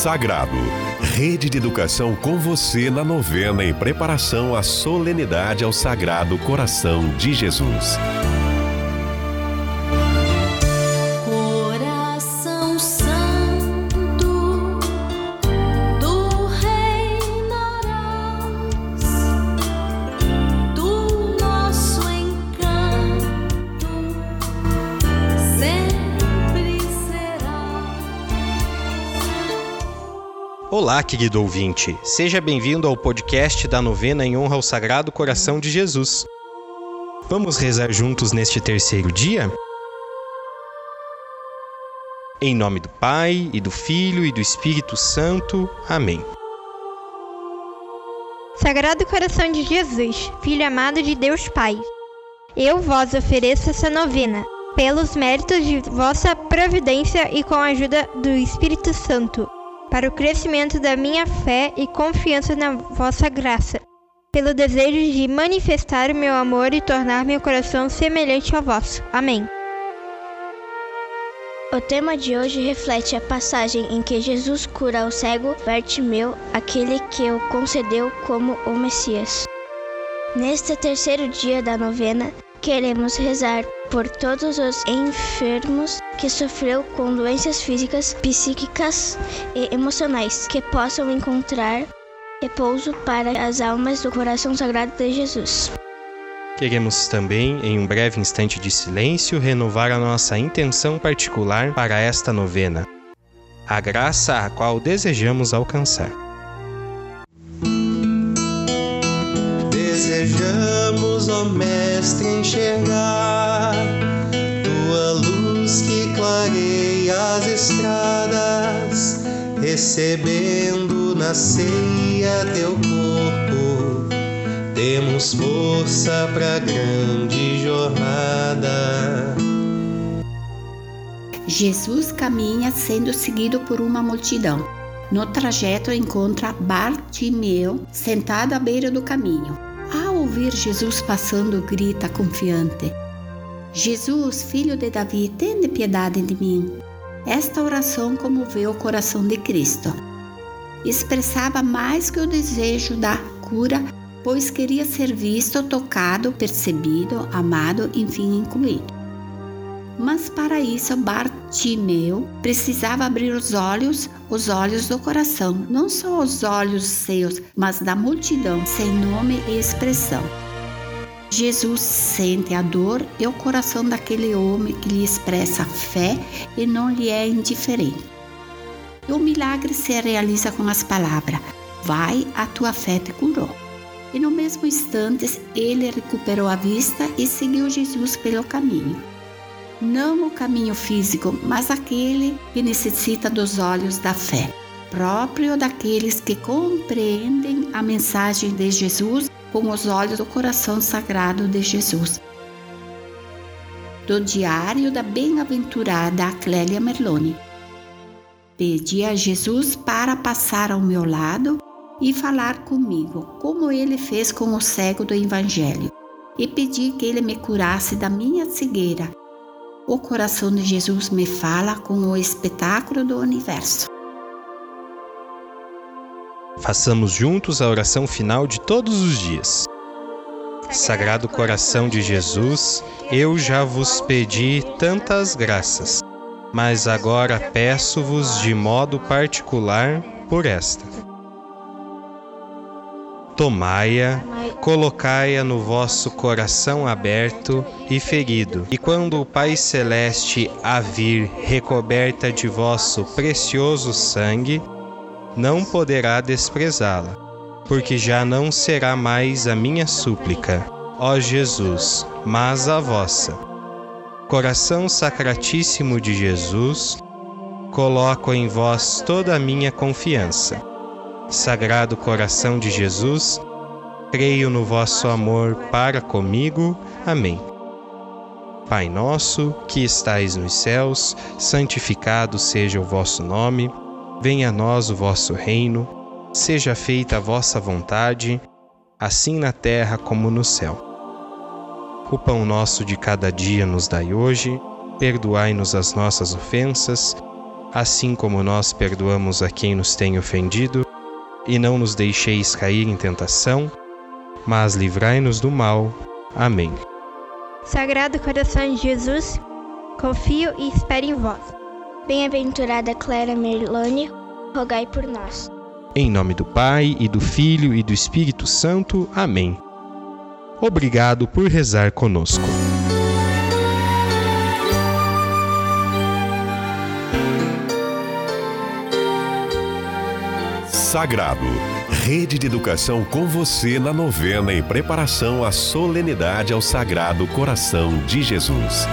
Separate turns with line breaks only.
Sagrado. Rede de educação com você na novena em preparação à solenidade ao Sagrado Coração de Jesus.
Olá, querido ouvinte. Seja bem-vindo ao podcast da novena em honra ao Sagrado Coração de Jesus. Vamos rezar juntos neste terceiro dia? Em nome do Pai, e do Filho, e do Espírito Santo. Amém.
Sagrado Coração de Jesus, Filho amado de Deus Pai, eu vos ofereço essa novena, pelos méritos de vossa providência e com a ajuda do Espírito Santo para o crescimento da minha fé e confiança na vossa graça, pelo desejo de manifestar o meu amor e tornar meu coração semelhante ao vosso. Amém.
O tema de hoje reflete a passagem em que Jesus cura o cego Bartimeu, aquele que o concedeu como o Messias. Neste terceiro dia da novena, queremos rezar por todos os enfermos que sofreu com doenças físicas, psíquicas e emocionais que possam encontrar repouso para as almas do coração sagrado de Jesus.
Queremos também, em um breve instante de silêncio, renovar a nossa intenção particular para esta novena, a graça a qual desejamos alcançar.
Ó Mestre, enxergar tua luz que clareia as estradas, recebendo na ceia teu corpo. Temos força para grande jornada.
Jesus caminha sendo seguido por uma multidão. No trajeto encontra Bartimeu sentado à beira do caminho. Ouvir Jesus passando, grita confiante: Jesus, filho de Davi, tende piedade de mim. Esta oração comoveu o coração de Cristo. Expressava mais que o desejo da cura, pois queria ser visto, tocado, percebido, amado, enfim, incluído. Mas para isso Bartimeu precisava abrir os olhos, os olhos do coração, não só os olhos seus, mas da multidão, sem nome e expressão. Jesus sente a dor e o coração daquele homem que lhe expressa fé e não lhe é indiferente. O milagre se realiza com as palavras: Vai, a tua fé te curou. E no mesmo instante ele recuperou a vista e seguiu Jesus pelo caminho não o caminho físico, mas aquele que necessita dos olhos da fé, próprio daqueles que compreendem a mensagem de Jesus com os olhos do coração sagrado de Jesus. Do diário da bem-aventurada Clélia Merlone. Pedi a Jesus para passar ao meu lado e falar comigo, como ele fez com o cego do Evangelho, e pedi que ele me curasse da minha cegueira o coração de Jesus me fala com o espetáculo do universo.
Façamos juntos a oração final de todos os dias. Sagrado coração de Jesus, eu já vos pedi tantas graças, mas agora peço-vos de modo particular por esta Tomai-a, colocai-a no vosso coração aberto e ferido, e quando o Pai Celeste a vir recoberta de vosso precioso sangue, não poderá desprezá-la, porque já não será mais a minha súplica, ó Jesus, mas a vossa. Coração Sacratíssimo de Jesus, coloco em vós toda a minha confiança Sagrado coração de Jesus, creio no vosso amor para comigo. Amém. Pai nosso, que estais nos céus, santificado seja o vosso nome, venha a nós o vosso reino, seja feita a vossa vontade, assim na terra como no céu. O pão nosso de cada dia nos dai hoje, perdoai-nos as nossas ofensas, assim como nós perdoamos a quem nos tem ofendido, e não nos deixeis cair em tentação, mas livrai-nos do mal. Amém.
Sagrado coração de Jesus, confio e espero em vós.
Bem-aventurada Clara Merlone, rogai por nós.
Em nome do Pai, e do Filho, e do Espírito Santo. Amém. Obrigado por rezar conosco.
Sagrado. Rede de Educação com você na novena em preparação à solenidade ao Sagrado Coração de Jesus.